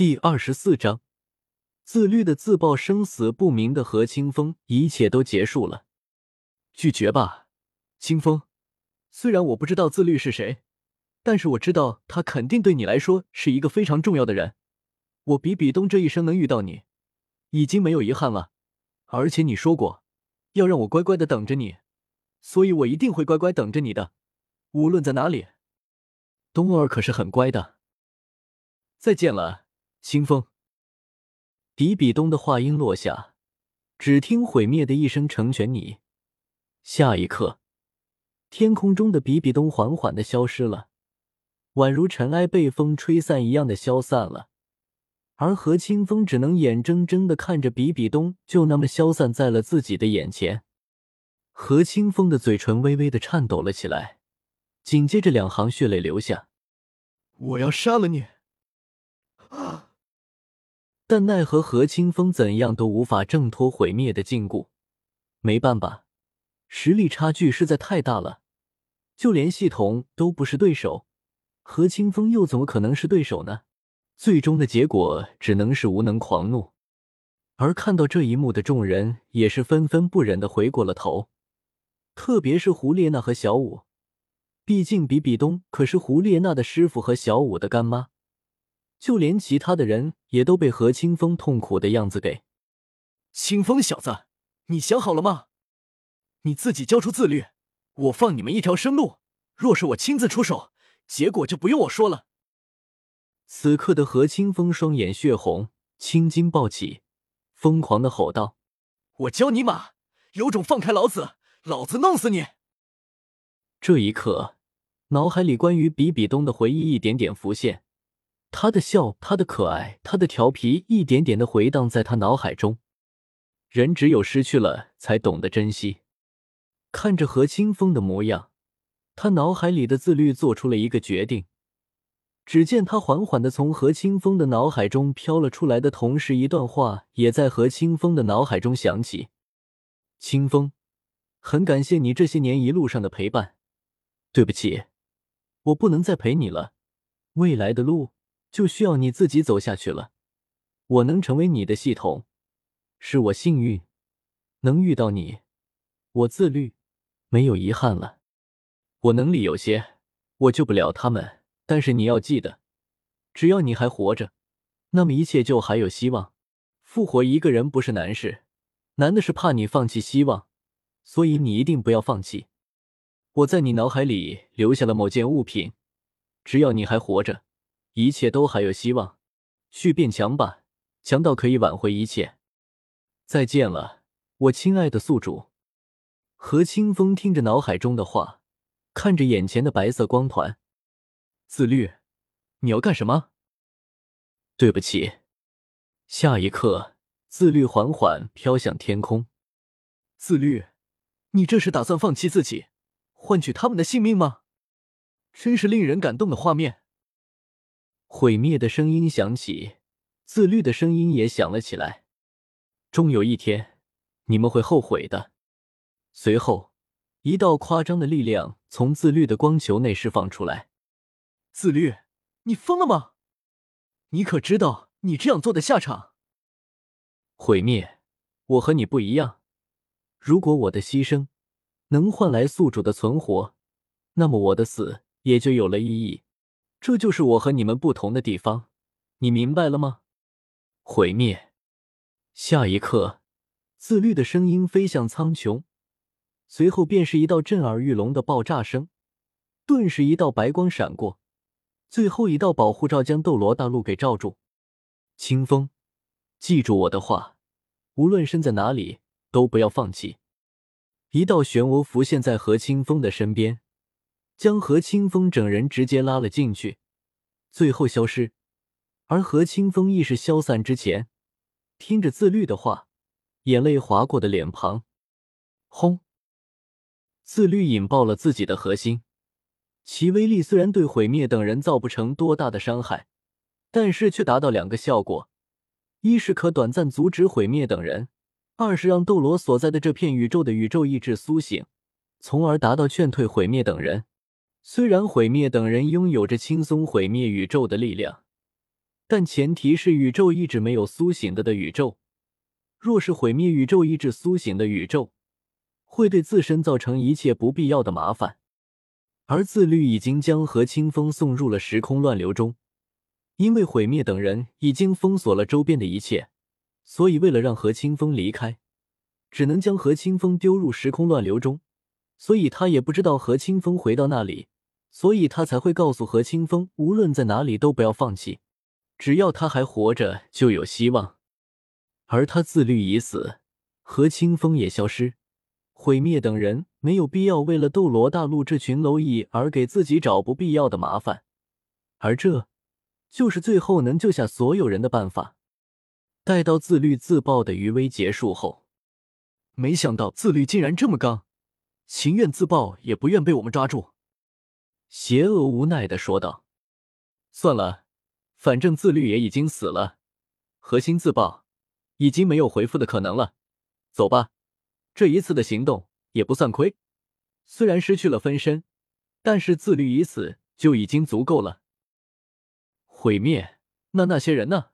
第二十四章，自律的自曝生死不明的何清风，一切都结束了。拒绝吧，清风。虽然我不知道自律是谁，但是我知道他肯定对你来说是一个非常重要的人。我比比东这一生能遇到你，已经没有遗憾了。而且你说过要让我乖乖的等着你，所以我一定会乖乖等着你的，无论在哪里。东儿可是很乖的。再见了。清风，比比东的话音落下，只听毁灭的一声成全你。下一刻，天空中的比比东缓缓的消失了，宛如尘埃被风吹散一样的消散了。而何清风只能眼睁睁的看着比比东就那么消散在了自己的眼前。何清风的嘴唇微微的颤抖了起来，紧接着两行血泪流下：“我要杀了你！”啊！但奈何何清风怎样都无法挣脱毁灭的禁锢，没办法，实力差距实在太大了，就连系统都不是对手，何清风又怎么可能是对手呢？最终的结果只能是无能狂怒。而看到这一幕的众人也是纷纷不忍的回过了头，特别是胡列娜和小舞，毕竟比比东可是胡列娜的师傅和小舞的干妈。就连其他的人也都被何清风痛苦的样子给。清风小子，你想好了吗？你自己交出自律，我放你们一条生路。若是我亲自出手，结果就不用我说了。此刻的何清风双眼血红，青筋暴起，疯狂的吼道：“我教你马，有种放开老子，老子弄死你！”这一刻，脑海里关于比比东的回忆一点点浮现。他的笑，他的可爱，他的调皮，一点点的回荡在他脑海中。人只有失去了，才懂得珍惜。看着何清风的模样，他脑海里的自律做出了一个决定。只见他缓缓的从何清风的脑海中飘了出来的同时，一段话也在何清风的脑海中响起：“清风，很感谢你这些年一路上的陪伴。对不起，我不能再陪你了。未来的路。”就需要你自己走下去了。我能成为你的系统，是我幸运，能遇到你。我自律，没有遗憾了。我能力有些，我救不了他们。但是你要记得，只要你还活着，那么一切就还有希望。复活一个人不是难事，难的是怕你放弃希望。所以你一定不要放弃。我在你脑海里留下了某件物品，只要你还活着。一切都还有希望，去变强吧，强到可以挽回一切。再见了，我亲爱的宿主。何清风听着脑海中的话，看着眼前的白色光团，自律，你要干什么？对不起。下一刻，自律缓缓飘向天空。自律，你这是打算放弃自己，换取他们的性命吗？真是令人感动的画面。毁灭的声音响起，自律的声音也响了起来。终有一天，你们会后悔的。随后，一道夸张的力量从自律的光球内释放出来。自律，你疯了吗？你可知道你这样做的下场？毁灭，我和你不一样。如果我的牺牲能换来宿主的存活，那么我的死也就有了意义。这就是我和你们不同的地方，你明白了吗？毁灭。下一刻，自律的声音飞向苍穹，随后便是一道震耳欲聋的爆炸声，顿时一道白光闪过，最后一道保护罩将斗罗大陆给罩住。清风，记住我的话，无论身在哪里，都不要放弃。一道漩涡浮现在何清风的身边。将何清风整人直接拉了进去，最后消失。而何清风意识消散之前，听着自律的话，眼泪划过的脸庞，轰！自律引爆了自己的核心，其威力虽然对毁灭等人造不成多大的伤害，但是却达到两个效果：一是可短暂阻止毁灭等人；二是让斗罗所在的这片宇宙的宇宙意志苏醒，从而达到劝退毁灭等人。虽然毁灭等人拥有着轻松毁灭宇宙的力量，但前提是宇宙意志没有苏醒的的宇宙。若是毁灭宇宙意志苏醒的宇宙，会对自身造成一切不必要的麻烦。而自律已经将何清风送入了时空乱流中，因为毁灭等人已经封锁了周边的一切，所以为了让何清风离开，只能将何清风丢入时空乱流中。所以他也不知道何清风回到那里，所以他才会告诉何清风，无论在哪里都不要放弃，只要他还活着就有希望。而他自律已死，何清风也消失，毁灭等人没有必要为了斗罗大陆这群蝼蚁而给自己找不必要的麻烦，而这就是最后能救下所有人的办法。待到自律自爆的余威结束后，没想到自律竟然这么刚。情愿自爆，也不愿被我们抓住。”邪恶无奈的说道。“算了，反正自律也已经死了，核心自爆已经没有回复的可能了。走吧，这一次的行动也不算亏。虽然失去了分身，但是自律已死就已经足够了。毁灭？那那些人呢？”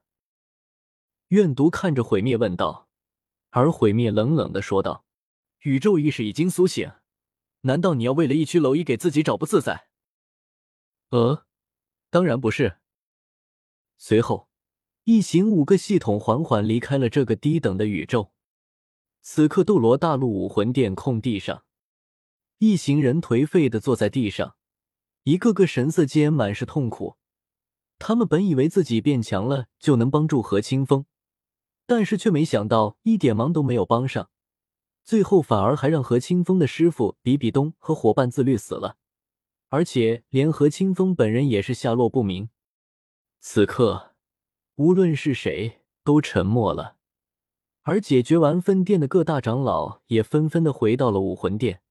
怨毒看着毁灭问道，而毁灭冷冷的说道：“宇宙意识已经苏醒。”难道你要为了一区蝼蚁给自己找不自在？呃，当然不是。随后，一行五个系统缓缓离开了这个低等的宇宙。此刻，斗罗大陆武魂殿空地上，一行人颓废的坐在地上，一个个神色间满是痛苦。他们本以为自己变强了就能帮助何清风，但是却没想到一点忙都没有帮上。最后反而还让何清风的师傅比比东和伙伴自律死了，而且连何清风本人也是下落不明。此刻，无论是谁都沉默了，而解决完分店的各大长老也纷纷的回到了武魂殿。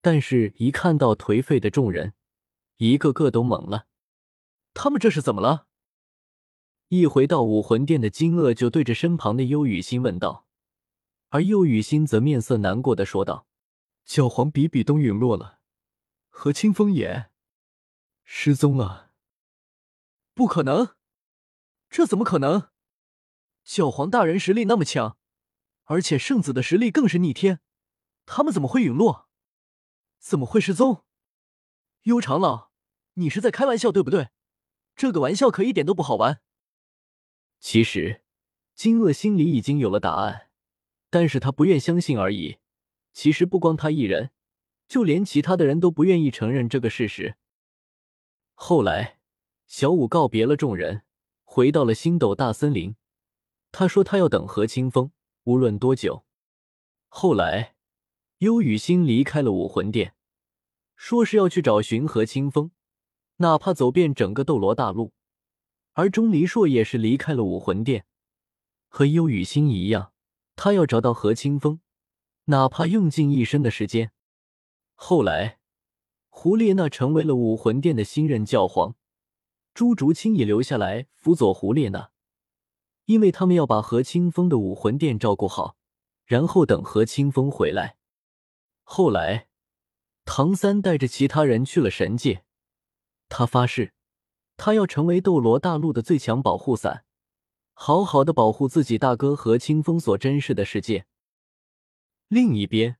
但是，一看到颓废的众人，一个个都懵了。他们这是怎么了？一回到武魂殿的金鳄就对着身旁的幽雨欣问道。而幽雨欣则面色难过的说道：“教皇比比东陨落了，何清风也失踪了。不可能，这怎么可能？教皇大人实力那么强，而且圣子的实力更是逆天，他们怎么会陨落？怎么会失踪？幽长老，你是在开玩笑对不对？这个玩笑可一点都不好玩。”其实，金鳄心里已经有了答案。但是他不愿相信而已。其实不光他一人，就连其他的人都不愿意承认这个事实。后来，小五告别了众人，回到了星斗大森林。他说他要等何清风，无论多久。后来，幽雨欣离开了武魂殿，说是要去找寻何清风，哪怕走遍整个斗罗大陆。而钟离硕也是离开了武魂殿，和幽雨欣一样。他要找到何清风，哪怕用尽一生的时间。后来，胡列娜成为了武魂殿的新任教皇，朱竹清也留下来辅佐胡列娜，因为他们要把何清风的武魂殿照顾好，然后等何清风回来。后来，唐三带着其他人去了神界，他发誓，他要成为斗罗大陆的最强保护伞。好好的保护自己大哥何清风所珍视的世界。另一边，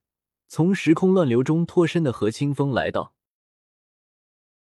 从时空乱流中脱身的何清风来到，